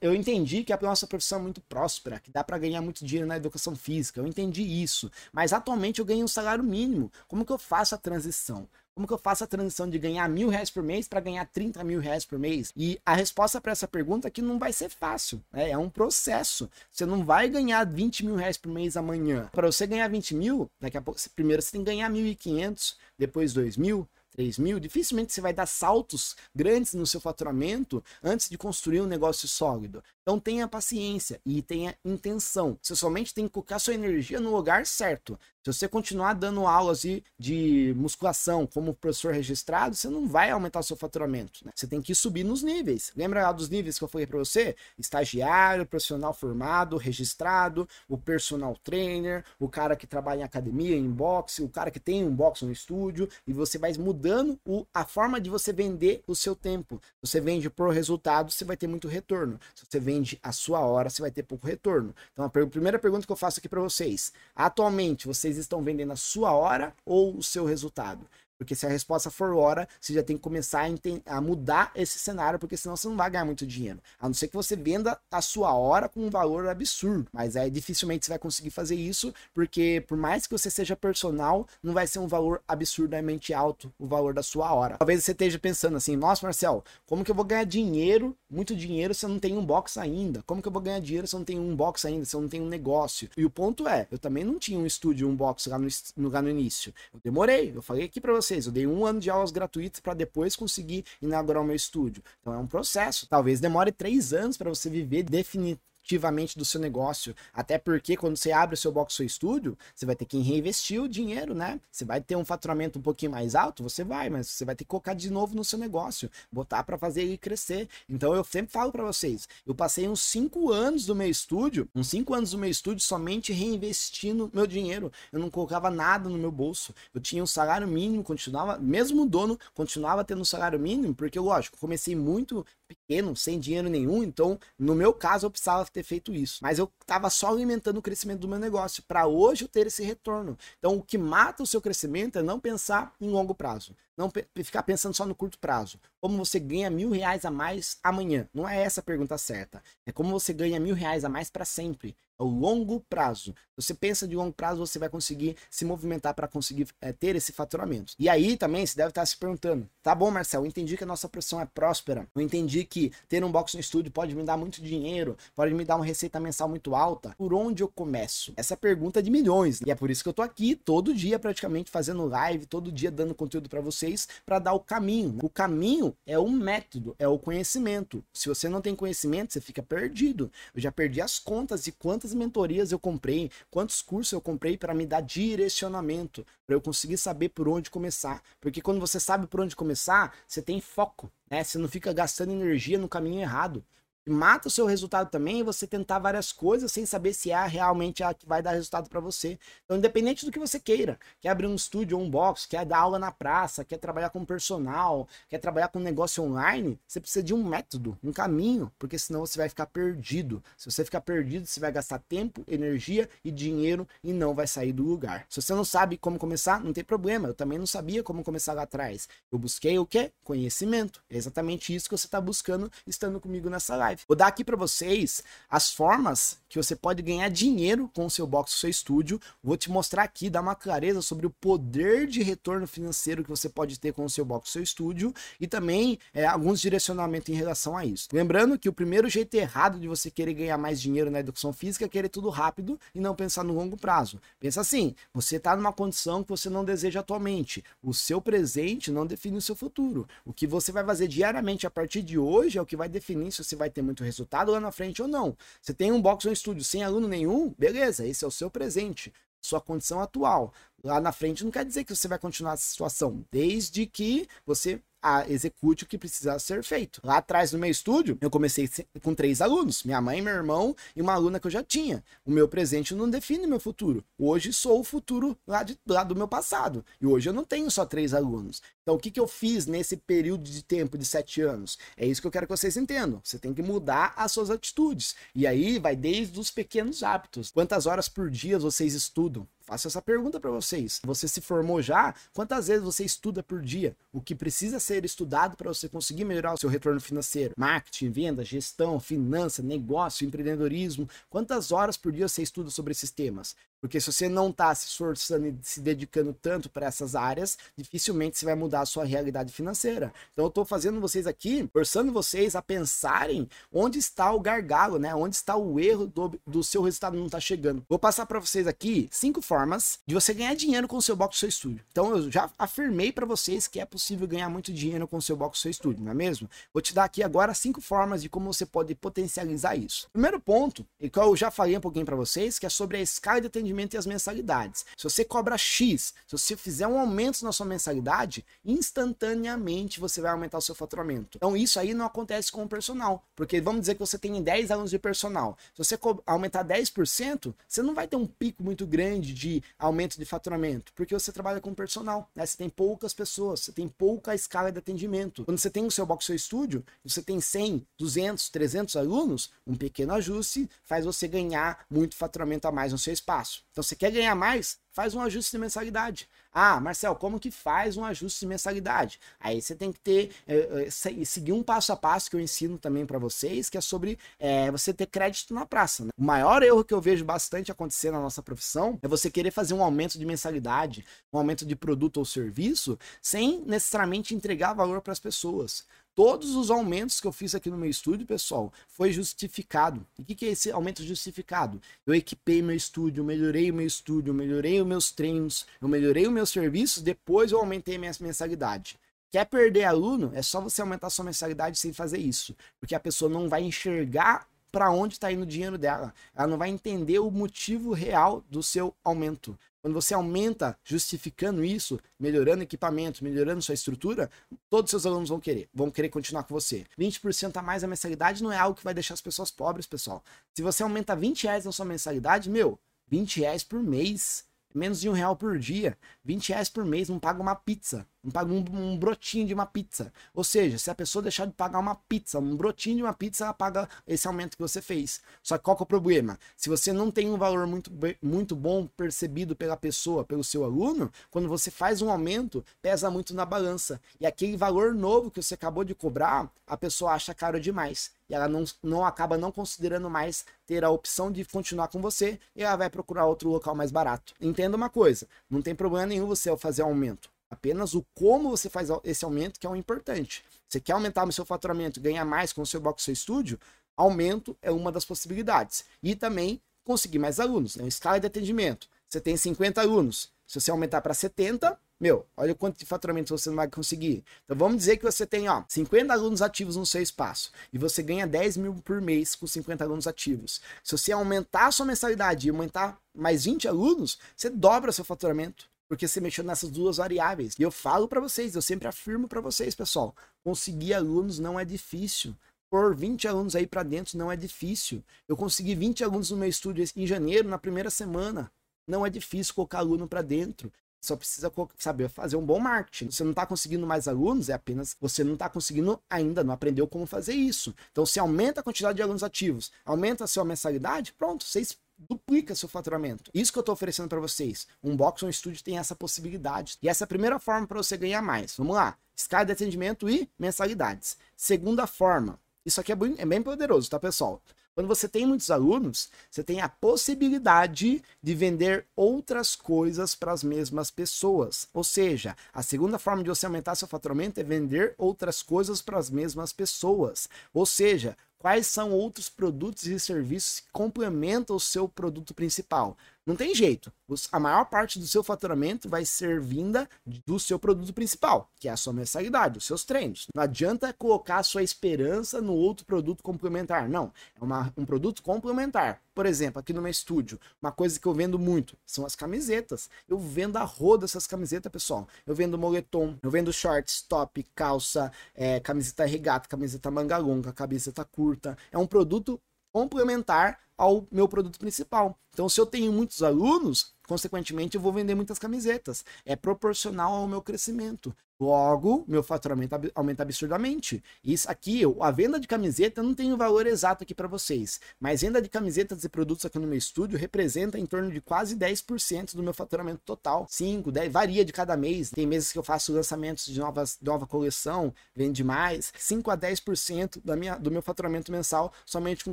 eu entendi que a nossa profissão é muito próspera, que dá para ganhar muito dinheiro na educação física. Eu entendi isso. Mas atualmente eu ganho um salário mínimo. Como que eu faço a transição? Como que eu faço a transição de ganhar mil reais por mês para ganhar 30 mil reais por mês? E a resposta para essa pergunta é que não vai ser fácil. Né? É um processo. Você não vai ganhar 20 mil reais por mês amanhã. Para você ganhar 20 mil, daqui a pouco, primeiro você tem que ganhar 1.500, depois 2 mil, 3 mil, dificilmente você vai dar saltos grandes no seu faturamento antes de construir um negócio sólido. Então tenha paciência e tenha intenção. Você somente tem que colocar sua energia no lugar certo. Se você continuar dando aulas de, musculação como professor registrado, você não vai aumentar seu faturamento. Né? Você tem que subir nos níveis. Lembra lá dos níveis que eu falei para você? Estagiário, profissional formado, registrado, o personal trainer, o cara que trabalha em academia, em boxe, o cara que tem um boxe no estúdio, e você vai mudando o, a forma de você vender o seu tempo. Você vende por resultado, você vai ter muito retorno. Se você vende a sua hora, você vai ter pouco retorno. Então a primeira pergunta que eu faço aqui para vocês: atualmente vocês estão vendendo a sua hora ou o seu resultado? Porque se a resposta for hora, você já tem que começar a, a, mudar esse cenário, porque senão você não vai ganhar muito dinheiro. A não ser que você venda a sua hora com um valor absurdo. Mas aí dificilmente você vai conseguir fazer isso, porque por mais que você seja personal, não vai ser um valor absurdamente alto o valor da sua hora. Talvez você esteja pensando assim, nossa, Marcel, como que eu vou ganhar dinheiro, muito dinheiro, se eu não tenho um box ainda? Como que eu vou ganhar dinheiro se eu não tenho um box ainda, se eu não tenho um negócio? E o ponto é, eu também não tinha um estúdio, um box lá no, lá no início. Eu demorei, eu falei aqui para você vocês. Eu dei um ano de aulas gratuitas para depois conseguir inaugurar o meu estúdio. Então é um processo. Talvez demore três anos para você viver definitivamente ativamente do seu negócio. Até porque quando você abre o seu box seu estúdio, você vai ter que reinvestir o dinheiro, né? Você vai ter um faturamento um pouquinho mais alto, você vai, mas você vai ter que colocar de novo no seu negócio, botar para fazer ele crescer. Então eu sempre falo para vocês, eu passei uns cinco anos do meu estúdio, uns cinco anos do meu estúdio somente reinvestindo meu dinheiro. Eu não colocava nada no meu bolso. Eu tinha um salário mínimo, continuava, mesmo o dono continuava tendo um salário mínimo, porque lógico, comecei muito pequeno, sem dinheiro nenhum, então no meu caso eu precisava ter feito isso. Mas eu estava só alimentando o crescimento do meu negócio para hoje eu ter esse retorno. Então o que mata o seu crescimento é não pensar em longo prazo. Não ficar pensando só no curto prazo. Como você ganha mil reais a mais amanhã? Não é essa a pergunta certa. É como você ganha mil reais a mais para sempre. É o longo prazo. Você pensa de longo prazo, você vai conseguir se movimentar para conseguir é, ter esse faturamento. E aí também você deve estar se perguntando: tá bom, Marcel, eu entendi que a nossa profissão é próspera. Eu entendi que ter um box no estúdio pode me dar muito dinheiro, pode me dar uma receita mensal muito alta. Por onde eu começo? Essa é pergunta de milhões. Né? E é por isso que eu tô aqui todo dia praticamente fazendo live, todo dia dando conteúdo para vocês para dar o caminho. O caminho é o método, é o conhecimento. Se você não tem conhecimento, você fica perdido. Eu já perdi as contas de quantas quantas mentorias eu comprei, quantos cursos eu comprei para me dar direcionamento, para eu conseguir saber por onde começar. Porque quando você sabe por onde começar, você tem foco, né? Você não fica gastando energia no caminho errado mata o seu resultado também você tentar várias coisas sem saber se é realmente a que vai dar resultado para você. Então, independente do que você queira, quer abrir um estúdio ou um box, quer dar aula na praça, quer trabalhar com personal, quer trabalhar com negócio online, você precisa de um método, um caminho, porque senão você vai ficar perdido. Se você ficar perdido, você vai gastar tempo, energia e dinheiro e não vai sair do lugar. Se você não sabe como começar, não tem problema. Eu também não sabia como começar lá atrás. Eu busquei o quê? Conhecimento. É exatamente isso que você está buscando estando comigo nessa live live. Vou dar aqui para vocês as formas que você pode ganhar dinheiro com o seu box, o seu estúdio. Vou te mostrar aqui, dar uma clareza sobre o poder de retorno financeiro que você pode ter com o seu box, o seu estúdio e também é, alguns direcionamentos em relação a isso. Lembrando que o primeiro jeito errado de você querer ganhar mais dinheiro na educação física é querer tudo rápido e não pensar no longo prazo. Pensa assim, você está numa condição que você não deseja atualmente. O seu presente não define o seu futuro. O que você vai fazer diariamente a partir de hoje é o que vai definir se você vai ter muito resultado lá na frente ou não. Você tem um box ou um estúdio sem aluno nenhum, beleza, esse é o seu presente, sua condição atual. Lá na frente não quer dizer que você vai continuar essa situação, desde que você a, execute o que precisa ser feito. Lá atrás no meu estúdio, eu comecei com três alunos: minha mãe, meu irmão e uma aluna que eu já tinha. O meu presente não define meu futuro. Hoje sou o futuro lá, de, lá do meu passado. E hoje eu não tenho só três alunos. Então, o que, que eu fiz nesse período de tempo de sete anos? É isso que eu quero que vocês entendam. Você tem que mudar as suas atitudes. E aí vai desde os pequenos hábitos. Quantas horas por dia vocês estudam? Faço essa pergunta para vocês. Você se formou já? Quantas vezes você estuda por dia? O que precisa ser estudado para você conseguir melhorar o seu retorno financeiro? Marketing, venda, gestão, finança, negócio, empreendedorismo. Quantas horas por dia você estuda sobre esses temas? Porque se você não está se esforçando e se dedicando tanto para essas áreas, dificilmente você vai mudar a sua realidade financeira. Então eu estou fazendo vocês aqui, forçando vocês a pensarem onde está o gargalo, né? Onde está o erro do, do seu resultado não está chegando. Vou passar para vocês aqui cinco formas de você ganhar dinheiro com o seu box, seu estúdio. Então eu já afirmei para vocês que é possível ganhar muito dinheiro com o seu box, seu estúdio, não é mesmo? Vou te dar aqui agora cinco formas de como você pode potencializar isso. Primeiro ponto, e que eu já falei um pouquinho para vocês, que é sobre a escala de atendimento atendimento e as mensalidades. Se você cobra X, se você fizer um aumento na sua mensalidade, instantaneamente você vai aumentar o seu faturamento. Então isso aí não acontece com o personal, porque vamos dizer que você tem 10 alunos de personal. Se você aumentar 10%, você não vai ter um pico muito grande de aumento de faturamento, porque você trabalha com personal, né? Você tem poucas pessoas, você tem pouca escala de atendimento. Quando você tem o seu box, seu estúdio, você tem 100, 200, 300 alunos, um pequeno ajuste faz você ganhar muito faturamento a mais no seu espaço. Então, você quer ganhar mais? faz um ajuste de mensalidade. Ah, Marcel, como que faz um ajuste de mensalidade? Aí você tem que ter, é, seguir um passo a passo que eu ensino também para vocês, que é sobre é, você ter crédito na praça. Né? O maior erro que eu vejo bastante acontecer na nossa profissão é você querer fazer um aumento de mensalidade, um aumento de produto ou serviço, sem necessariamente entregar valor para as pessoas. Todos os aumentos que eu fiz aqui no meu estúdio, pessoal, foi justificado. E o que, que é esse aumento justificado? Eu equipei meu estúdio, melhorei o meu estúdio, melhorei os meus treinos, eu melhorei os meus serviços, depois eu aumentei minha mensalidade. Quer perder aluno? É só você aumentar sua mensalidade sem fazer isso. Porque a pessoa não vai enxergar para onde está indo o dinheiro dela. Ela não vai entender o motivo real do seu aumento. Quando você aumenta justificando isso, melhorando equipamento, melhorando sua estrutura, todos os seus alunos vão querer, vão querer continuar com você. 20% a mais a mensalidade não é algo que vai deixar as pessoas pobres, pessoal. Se você aumenta 20 reais na sua mensalidade, meu, 20 reais por mês, menos de um real por dia, 20 reais por mês, não paga uma pizza não paga um, um, brotinho de uma pizza. Ou seja, se a pessoa deixar de pagar uma pizza, um brotinho de uma pizza, ela paga esse aumento que você fez. Só que qual que é o problema? Se você não tem um valor muito, muito bom percebido pela pessoa, pelo seu aluno, quando você faz um aumento, pesa muito na balança. E aquele valor novo que você acabou de cobrar, a pessoa acha caro demais. E ela não, não acaba não considerando mais ter a opção de continuar com você e ela vai procurar outro local mais barato. Entenda uma coisa, não tem problema nenhum você fazer aumento. Apenas o como você faz esse aumento que é o importante. Você quer aumentar o seu faturamento, ganhar mais com o seu box, seu estúdio? Aumento é uma das possibilidades. E também conseguir mais alunos. Né? Escala de atendimento. Você tem 50 alunos. Se você aumentar para 70, meu, olha o quanto de faturamento você não vai conseguir. Então vamos dizer que você tem, ó, 50 alunos ativos no seu espaço e você ganha 10 mil por mês com 50 alunos ativos. Se você aumentar a sua mensalidade e aumentar mais 20 alunos, você dobra seu faturamento porque você mexeu nessas duas variáveis. E eu falo para vocês, eu sempre afirmo para vocês, pessoal, conseguir alunos não é difícil. Por 20 alunos aí para dentro não é difícil. Eu consegui 20 alunos no meu estúdio em janeiro, na primeira semana. Não é difícil colocar aluno para dentro. Só precisa saber fazer um bom marketing. Você não está conseguindo mais alunos, é apenas você não está conseguindo ainda, não aprendeu como fazer isso. Então, se aumenta a quantidade de alunos ativos, aumenta a sua mensalidade, pronto, vocês duplica seu faturamento. Isso que eu estou oferecendo para vocês. Um box um estúdio tem essa possibilidade. E essa é a primeira forma para você ganhar mais. Vamos lá. Escala de atendimento e mensalidades. Segunda forma. Isso aqui é bem, é bem poderoso, tá, pessoal? Quando você tem muitos alunos, você tem a possibilidade de vender outras coisas para as mesmas pessoas. Ou seja, a segunda forma de você aumentar seu faturamento é vender outras coisas para as mesmas pessoas. Ou seja, quais são outros produtos e serviços que complementam o seu produto principal. Não tem jeito. A maior parte do seu faturamento vai ser vinda do seu produto principal, que é a sua mensalidade, os seus treinos. Não adianta colocar a sua esperança no outro produto complementar. Não. É uma, um produto complementar. Por exemplo, aqui no meu estúdio, uma coisa que eu vendo muito são as camisetas. Eu vendo a roda essas camisetas, pessoal. Eu vendo moletom, eu vendo shorts, top, calça, é, camiseta regata, camiseta manga longa, camiseta curta. É um produto complementar ao meu produto principal. Então, se eu tenho muitos alunos, consequentemente eu vou vender muitas camisetas. É proporcional ao meu crescimento. Logo, meu faturamento aumenta absurdamente. Isso aqui, a venda de camiseta não tem o valor exato aqui para vocês, mas venda de camisetas e produtos aqui no meu estúdio representa em torno de quase 10% do meu faturamento total. 5, 10, varia de cada mês. Tem meses que eu faço lançamentos de novas, nova coleção, vende mais. 5 a 10% da minha, do meu faturamento mensal somente com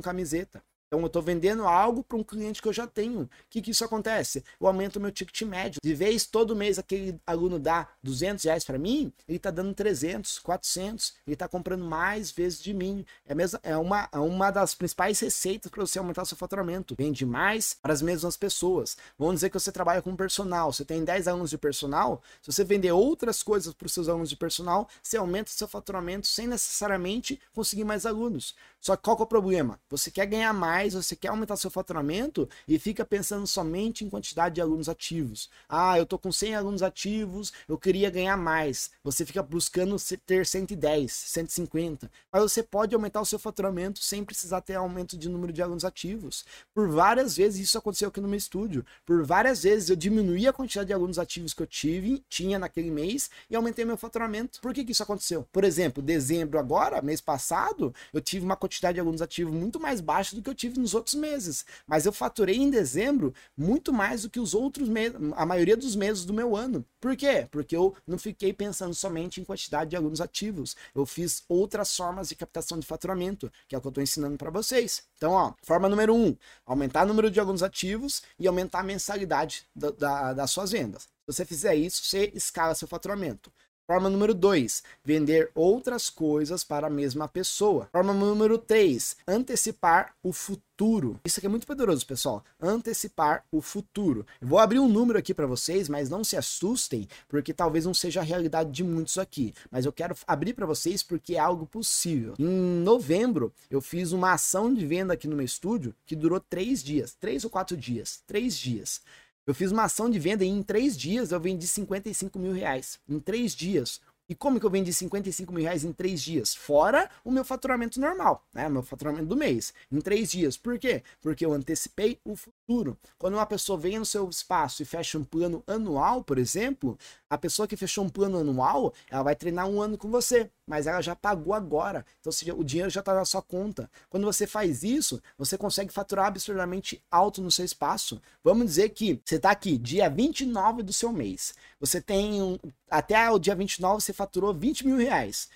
camiseta. Então eu estou vendendo algo para um cliente que eu já tenho. O que, que isso acontece? Eu aumento meu ticket médio. De vez todo mês aquele aluno dá 200 reais para mim, ele está dando 300, 400. Ele está comprando mais vezes de mim. É, mesmo, é, uma, é uma das principais receitas para você aumentar seu faturamento. Vende mais para as mesmas pessoas. Vamos dizer que você trabalha com personal. Você tem 10 alunos de personal. Se você vender outras coisas para os seus alunos de personal, você aumenta seu faturamento sem necessariamente conseguir mais alunos. Só que qual que é o problema? Você quer ganhar mais, você quer aumentar seu faturamento e fica pensando somente em quantidade de alunos ativos. Ah, eu tô com 100 alunos ativos, eu queria ganhar mais. Você fica buscando ter 110, 150. Mas você pode aumentar o seu faturamento sem precisar ter aumento de número de alunos ativos. Por várias vezes isso aconteceu aqui no meu estúdio. Por várias vezes eu diminuí a quantidade de alunos ativos que eu tive, tinha naquele mês e aumentei meu faturamento. Por que, que isso aconteceu? Por exemplo, dezembro agora, mês passado, eu tive uma quantidade de alunos ativos muito mais baixa do que eu tive nos outros meses. Mas eu faturei em dezembro muito mais do que os outros meses, a maioria dos meses do meu ano. Por quê? Porque eu não fiquei pensando somente em quantidade de alunos ativos. Eu fiz outras formas de captação de faturamento, que é o que eu estou ensinando para vocês. Então, ó, forma número um, aumentar o número de alunos ativos e aumentar a mensalidade da, da, das suas vendas. Se você fizer isso, você escala seu faturamento. Forma número 2, vender outras coisas para a mesma pessoa. Forma número 3, antecipar o futuro. Isso aqui é muito poderoso, pessoal. Antecipar o futuro. Eu vou abrir um número aqui para vocês, mas não se assustem, porque talvez não seja a realidade de muitos aqui. Mas eu quero abrir para vocês porque é algo possível. Em novembro, eu fiz uma ação de venda aqui no meu estúdio que durou três dias, três ou quatro dias, três dias. Eu fiz uma ação de venda e em três dias eu vendi 55 mil reais. Em três dias. E como que eu vendi 55 mil reais em três dias? Fora o meu faturamento normal, né? Meu faturamento do mês. Em três dias. Por quê? Porque eu antecipei o futuro. Quando uma pessoa vem no seu espaço e fecha um plano anual, por exemplo, a pessoa que fechou um plano anual, ela vai treinar um ano com você, mas ela já pagou agora. Então, seja, o dinheiro já está na sua conta. Quando você faz isso, você consegue faturar absurdamente alto no seu espaço. Vamos dizer que você está aqui, dia 29 do seu mês. Você tem um, até o dia 29 você faturou 20 mil reais.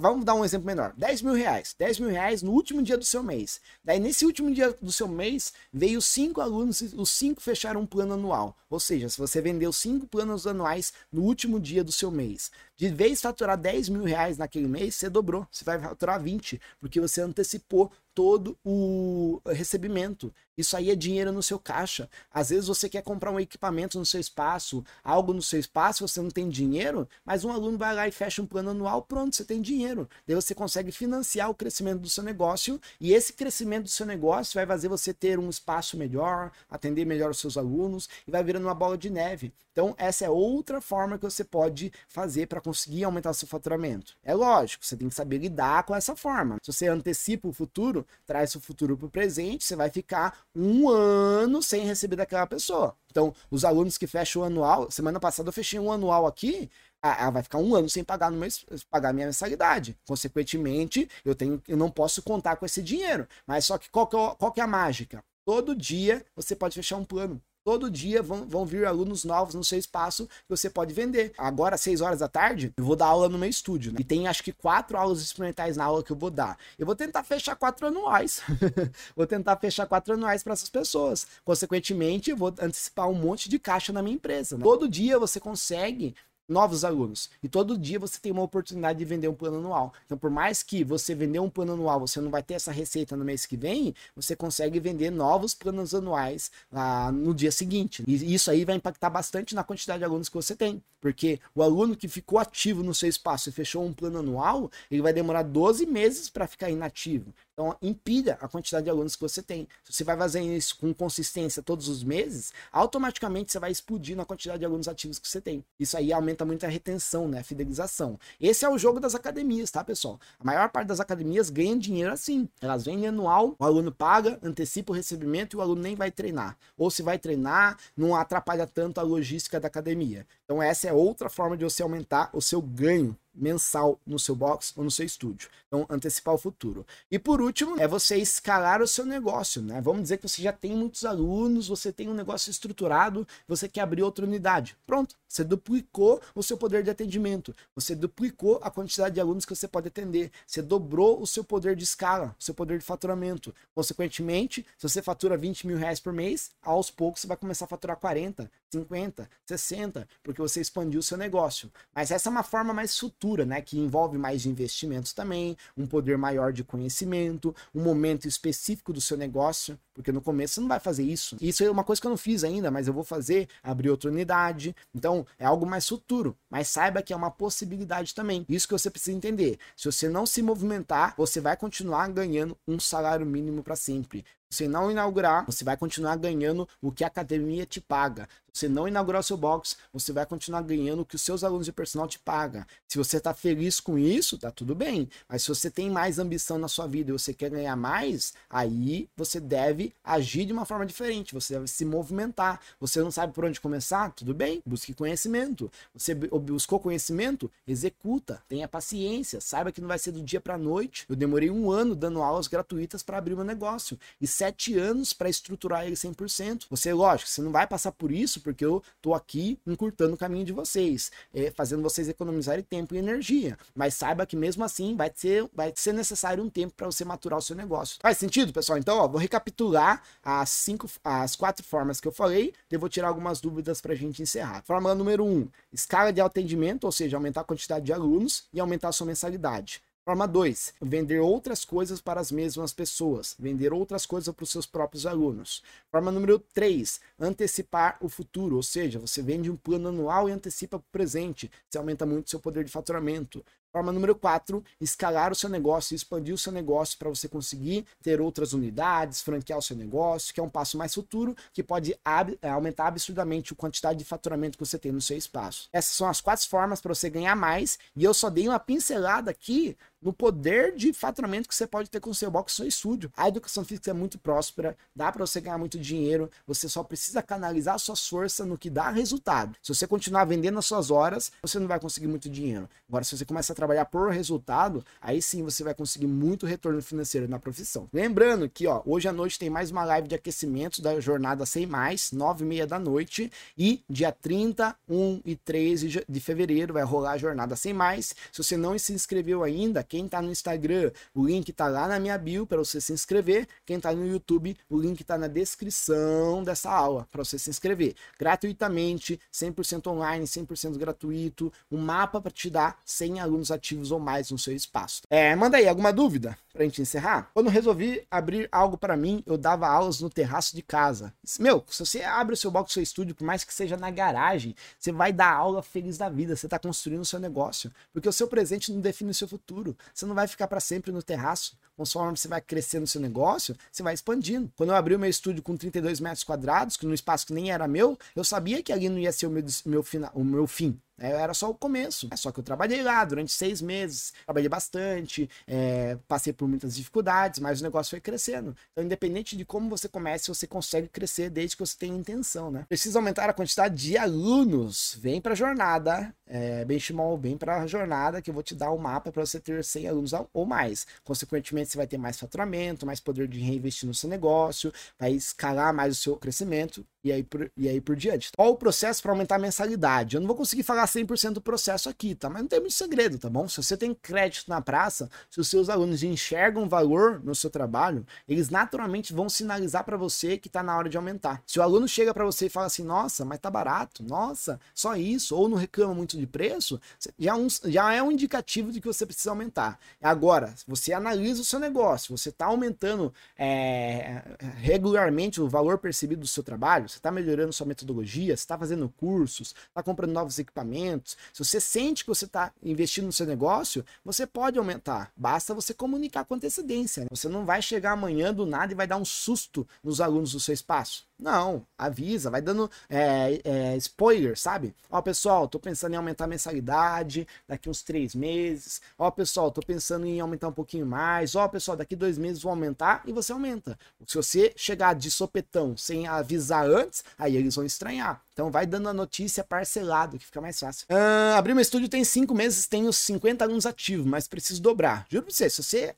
Vamos dar um exemplo menor. 10 mil reais. 10 mil reais no último dia do seu mês. Daí, nesse último dia do seu mês, veio cinco alunos, os cinco fecharam um plano anual. Ou seja, se você vendeu cinco planos anuais no último dia do seu mês, de vez faturar 10 mil reais naquele mês, você dobrou. Você vai faturar 20, porque você antecipou todo o recebimento. Isso aí é dinheiro no seu caixa. Às vezes você quer comprar um equipamento no seu espaço, algo no seu espaço, você não tem dinheiro, mas um aluno vai lá e fecha um plano anual, pronto, você tem dinheiro. Daí você consegue financiar o crescimento do seu negócio e esse crescimento do seu negócio vai fazer você ter um espaço melhor, atender melhor os seus alunos e vai virando uma bola de neve. Então, essa é outra forma que você pode fazer para conseguir aumentar seu faturamento. É lógico, você tem que saber lidar com essa forma. Se você antecipa o futuro, traz o futuro para o presente, você vai ficar um ano sem receber daquela pessoa. Então, os alunos que fecham o anual, semana passada eu fechei um anual aqui, ela vai ficar um ano sem pagar no mês, pagar minha mensalidade. Consequentemente, eu tenho, eu não posso contar com esse dinheiro. Mas só que qual que é, qual que é a mágica? Todo dia você pode fechar um plano. Todo dia vão, vão vir alunos novos no seu espaço que você pode vender. Agora, às 6 horas da tarde, eu vou dar aula no meu estúdio. Né? E tem acho que quatro aulas experimentais na aula que eu vou dar. Eu vou tentar fechar quatro anuais. vou tentar fechar quatro anuais para essas pessoas. Consequentemente, eu vou antecipar um monte de caixa na minha empresa. Né? Todo dia você consegue novos alunos. E todo dia você tem uma oportunidade de vender um plano anual. Então, por mais que você vender um plano anual, você não vai ter essa receita no mês que vem, você consegue vender novos planos anuais ah, no dia seguinte. E isso aí vai impactar bastante na quantidade de alunos que você tem. Porque o aluno que ficou ativo no seu espaço e fechou um plano anual, ele vai demorar 12 meses para ficar inativo. Então, impida a quantidade de alunos que você tem. Se você vai fazer isso com consistência todos os meses, automaticamente você vai explodir na quantidade de alunos ativos que você tem. Isso aí aumenta muito a retenção, né? A fidelização. Esse é o jogo das academias, tá, pessoal? A maior parte das academias ganha dinheiro assim. Elas vendem anual, o aluno paga, antecipa o recebimento e o aluno nem vai treinar. Ou se vai treinar, não atrapalha tanto a logística da academia. Então, essa é outra forma de você aumentar o seu ganho mensal no seu box ou no seu estúdio. Então, antecipar o futuro. E por último, é você escalar o seu negócio, né? Vamos dizer que você já tem muitos alunos, você tem um negócio estruturado, você quer abrir outra unidade. Pronto, você duplicou o seu poder de atendimento, você duplicou a quantidade de alunos que você pode atender, você dobrou o seu poder de escala, o seu poder de faturamento. Consequentemente, se você fatura 20 mil reais por mês, aos poucos você vai começar a faturar 40, 50, 60, porque você expandiu o seu negócio. Mas essa é uma forma mais futura, né? Que envolve mais investimentos também, um poder maior de conhecimento, um momento específico do seu negócio, porque no começo você não vai fazer isso. Isso é uma coisa que eu não fiz ainda, mas eu vou fazer, abrir outra unidade. Então, é algo mais futuro, mas saiba que é uma possibilidade também. Isso que você precisa entender. Se você não se movimentar, você vai continuar ganhando um salário mínimo para sempre você não inaugurar, você vai continuar ganhando o que a academia te paga. Você não inaugurar seu box, você vai continuar ganhando o que os seus alunos de personal te pagam. Se você está feliz com isso, tá tudo bem. Mas se você tem mais ambição na sua vida e você quer ganhar mais, aí você deve agir de uma forma diferente. Você deve se movimentar. Você não sabe por onde começar? Tudo bem, busque conhecimento. Você buscou conhecimento? Executa. Tenha paciência. Saiba que não vai ser do dia para noite. Eu demorei um ano dando aulas gratuitas para abrir meu negócio e sete anos para estruturar ele 100%. Você, lógico, você não vai passar por isso porque eu tô aqui encurtando o caminho de vocês, é, fazendo vocês economizarem tempo e energia. Mas saiba que mesmo assim vai ser, vai ser necessário um tempo para você maturar o seu negócio. Faz sentido, pessoal? Então, ó, vou recapitular as cinco, as quatro formas que eu falei. Eu vou tirar algumas dúvidas para a gente encerrar. Fórmula número um: escala de atendimento, ou seja, aumentar a quantidade de alunos e aumentar a sua mensalidade. Forma 2, vender outras coisas para as mesmas pessoas, vender outras coisas para os seus próprios alunos. Forma número 3, antecipar o futuro, ou seja, você vende um plano anual e antecipa o presente, você aumenta muito seu poder de faturamento. Forma número 4, escalar o seu negócio, expandir o seu negócio para você conseguir ter outras unidades, franquear o seu negócio, que é um passo mais futuro, que pode ab é, aumentar absurdamente a quantidade de faturamento que você tem no seu espaço. Essas são as quatro formas para você ganhar mais, e eu só dei uma pincelada aqui no poder de faturamento que você pode ter com o seu box, seu estúdio. A educação física é muito próspera, dá para você ganhar muito dinheiro, você só precisa canalizar sua força no que dá resultado. Se você continuar vendendo as suas horas, você não vai conseguir muito dinheiro. Agora, se você começa a trabalhar por resultado, aí sim você vai conseguir muito retorno financeiro na profissão. Lembrando que, ó, hoje à noite tem mais uma live de aquecimento da jornada sem mais, nove e meia da noite, e dia 30, 1 e 13 de fevereiro vai rolar a jornada sem mais. Se você não se inscreveu ainda, quem tá no Instagram, o link tá lá na minha bio para você se inscrever. Quem tá no YouTube, o link tá na descrição dessa aula para você se inscrever. Gratuitamente, 100% online, 100% gratuito, um mapa para te dar 100 alunos ativos ou mais no seu espaço. É, manda aí alguma dúvida pra gente encerrar? Quando resolvi abrir algo para mim, eu dava aulas no terraço de casa. Meu, se você abre o seu box, seu estúdio, por mais que seja na garagem, você vai dar aula feliz da vida, você tá construindo o seu negócio, porque o seu presente não define o seu futuro. Você não vai ficar para sempre no terraço. Conforme você vai crescendo no seu negócio, você vai expandindo. Quando eu abri o meu estúdio com 32 metros quadrados, que num espaço que nem era meu, eu sabia que ali não ia ser o meu, meu, final, o meu fim. É, era só o começo. É só que eu trabalhei lá durante seis meses, trabalhei bastante, é, passei por muitas dificuldades, mas o negócio foi crescendo. Então, independente de como você comece, você consegue crescer desde que você tenha intenção, né? Precisa aumentar a quantidade de alunos. Vem para a jornada, é, Benchimol, vem para a jornada que eu vou te dar o um mapa para você ter 100 alunos ou mais. Consequentemente, você vai ter mais faturamento, mais poder de reinvestir no seu negócio, vai escalar mais o seu crescimento e aí por, e aí por diante. Qual o processo para aumentar a mensalidade? Eu não vou conseguir falar 100% do processo aqui, tá? Mas não tem muito segredo, tá bom? Se você tem crédito na praça, se os seus alunos enxergam valor no seu trabalho, eles naturalmente vão sinalizar para você que tá na hora de aumentar. Se o aluno chega para você e fala assim: "Nossa, mas tá barato. Nossa, só isso", ou não reclama muito de preço, já, é um, já é um indicativo de que você precisa aumentar. Agora, você analisa o seu negócio, você tá aumentando é, regularmente o valor percebido do seu trabalho, você está melhorando sua metodologia, você está fazendo cursos, está comprando novos equipamentos. Se você sente que você está investindo no seu negócio, você pode aumentar. Basta você comunicar com antecedência. Né? Você não vai chegar amanhã do nada e vai dar um susto nos alunos do seu espaço. Não, avisa, vai dando é, é, spoiler, sabe? Ó, pessoal, tô pensando em aumentar a mensalidade daqui uns três meses. Ó, pessoal, tô pensando em aumentar um pouquinho mais. Ó, pessoal, daqui dois meses vou aumentar e você aumenta. Se você chegar de sopetão sem avisar antes, aí eles vão estranhar. Então vai dando a notícia parcelado, que fica mais fácil. Uh, abrir meu estúdio tem cinco meses, tenho 50 alunos ativos, mas preciso dobrar. Juro pra você, se você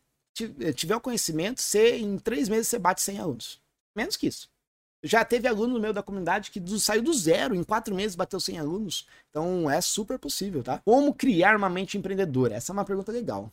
tiver o conhecimento, você, em três meses você bate 100 alunos. Menos que isso. Já teve aluno no meio da comunidade que do, saiu do zero, em quatro meses bateu 100 alunos. Então é super possível, tá? Como criar uma mente empreendedora? Essa é uma pergunta legal.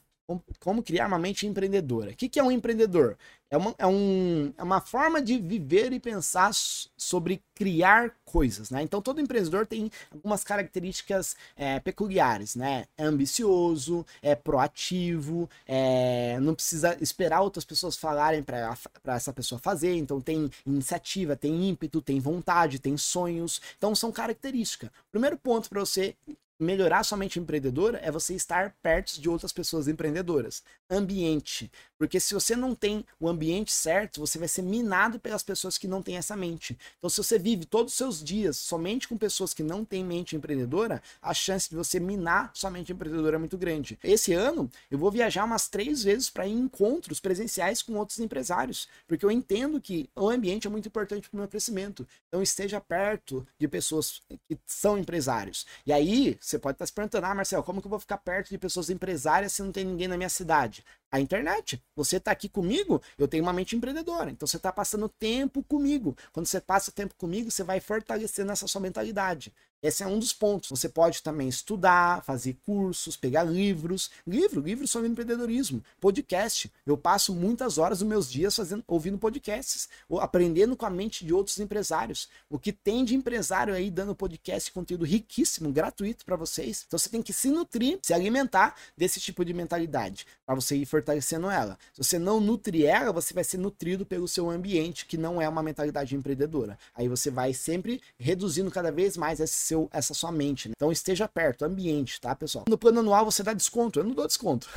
Como, criar uma mente empreendedora? O que, que é um empreendedor? É uma, é, um, é uma forma de viver e pensar sobre criar coisas, né? Então todo empreendedor tem algumas características é, peculiares, né? É ambicioso, é proativo, é, não precisa esperar outras pessoas falarem para essa pessoa fazer, então tem iniciativa, tem ímpeto, tem vontade, tem sonhos, então são características. Primeiro ponto para você melhorar sua mente empreendedora é você estar perto de outras pessoas empreendedoras. Ambiente. Porque se você não tem o ambiente certo, você vai ser minado pelas pessoas que não têm essa mente. Então, se você vive todos os seus dias somente com pessoas que não têm mente empreendedora, a chance de você minar sua mente empreendedora é muito grande. Esse ano, eu vou viajar umas três vezes para ir em encontros presenciais com outros empresários, porque eu entendo que o ambiente é muito importante para o meu crescimento. Então, esteja perto de pessoas que são empresários. E aí, você pode estar se perguntando, ah, Marcelo, como que eu vou ficar perto de pessoas empresárias se não tem ninguém na minha cidade? A internet. Você está aqui comigo, eu tenho uma mente empreendedora. Então você está passando tempo comigo. Quando você passa tempo comigo, você vai fortalecendo essa sua mentalidade. Esse é um dos pontos. Você pode também estudar, fazer cursos, pegar livros. Livro, livro sobre empreendedorismo. Podcast. Eu passo muitas horas dos meus dias fazendo, ouvindo podcasts, ou aprendendo com a mente de outros empresários. O que tem de empresário aí dando podcast, conteúdo riquíssimo, gratuito para vocês. Então você tem que se nutrir, se alimentar desse tipo de mentalidade, para você ir fortalecendo ela. Se você não nutrir ela, você vai ser nutrido pelo seu ambiente, que não é uma mentalidade empreendedora. Aí você vai sempre reduzindo cada vez mais esse seu, essa sua mente. Né? Então esteja perto, ambiente, tá, pessoal? No plano anual você dá desconto, eu não dou desconto.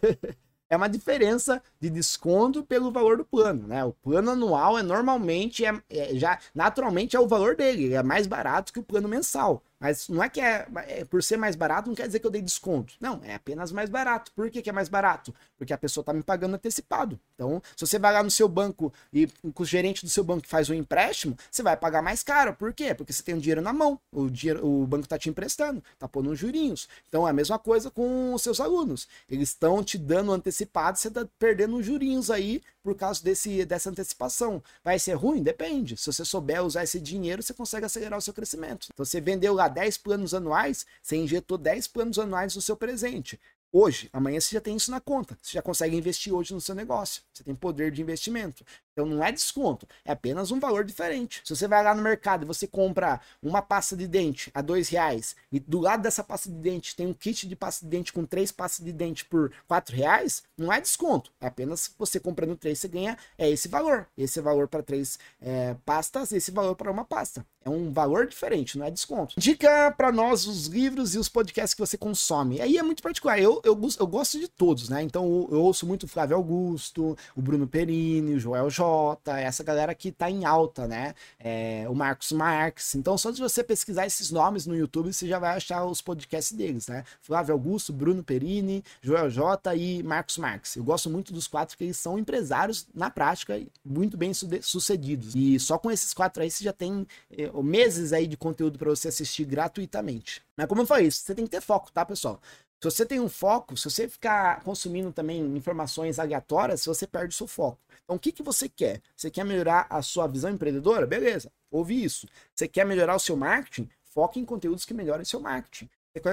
é uma diferença de desconto pelo valor do plano, né? O plano anual é normalmente é, é, já naturalmente é o valor dele, é mais barato que o plano mensal. Mas não é que é, é, por ser mais barato, não quer dizer que eu dei desconto. Não, é apenas mais barato. Por que, que é mais barato? Porque a pessoa está me pagando antecipado. Então, se você vai lá no seu banco e o gerente do seu banco faz um empréstimo, você vai pagar mais caro. Por quê? Porque você tem o dinheiro na mão. O, dinheiro, o banco está te emprestando, está pondo uns jurinhos. Então é a mesma coisa com os seus alunos. Eles estão te dando antecipado, você está perdendo uns jurinhos aí por causa desse, dessa antecipação. Vai ser ruim? Depende. Se você souber usar esse dinheiro, você consegue acelerar o seu crescimento. Então você vendeu lá 10 planos anuais, você injetou 10 planos anuais no seu presente. Hoje, amanhã você já tem isso na conta. Você já consegue investir hoje no seu negócio. Você tem poder de investimento. Então não é desconto, é apenas um valor diferente. Se você vai lá no mercado e você compra uma pasta de dente a dois reais e do lado dessa pasta de dente tem um kit de pasta de dente com três pastas de dente por quatro reais, não é desconto. É apenas você comprando três você ganha é esse valor. Esse valor para três é, pastas, esse valor para uma pasta. É um valor diferente, não é desconto. Dica para nós os livros e os podcasts que você consome. Aí é muito particular. Eu, eu, eu gosto de todos, né? Então eu, ouço muito o Flávio Augusto, o Bruno Perini, o Joel J essa galera que tá em alta, né? É, o Marcos Marques. Então, só de você pesquisar esses nomes no YouTube, você já vai achar os podcasts deles, né? Flávio Augusto, Bruno Perini, Joel J e Marcos Marques. Eu gosto muito dos quatro, porque eles são empresários na prática muito bem sucedidos. E só com esses quatro aí você já tem é, meses aí de conteúdo para você assistir gratuitamente. Mas como eu falei, você tem que ter foco, tá, pessoal? Se você tem um foco, se você ficar consumindo também informações aleatórias, você perde o seu foco. Então, o que, que você quer? Você quer melhorar a sua visão empreendedora? Beleza, ouve isso. Você quer melhorar o seu marketing? Foque em conteúdos que melhorem seu marketing.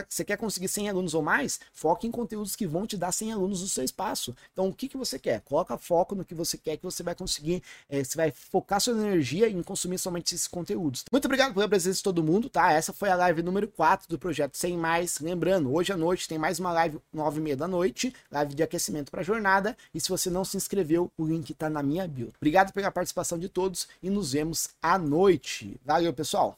Você quer conseguir 100 alunos ou mais? Foque em conteúdos que vão te dar 100 alunos no seu espaço. Então, o que, que você quer? Coloca foco no que você quer, que você vai conseguir. É, você vai focar sua energia em consumir somente esses conteúdos. Muito obrigado pela presença de todo mundo, tá? Essa foi a live número 4 do projeto Sem Mais. Lembrando, hoje à noite tem mais uma live 9 e meia da noite, live de aquecimento para a jornada. E se você não se inscreveu, o link está na minha bio. Obrigado pela participação de todos e nos vemos à noite. Valeu, pessoal!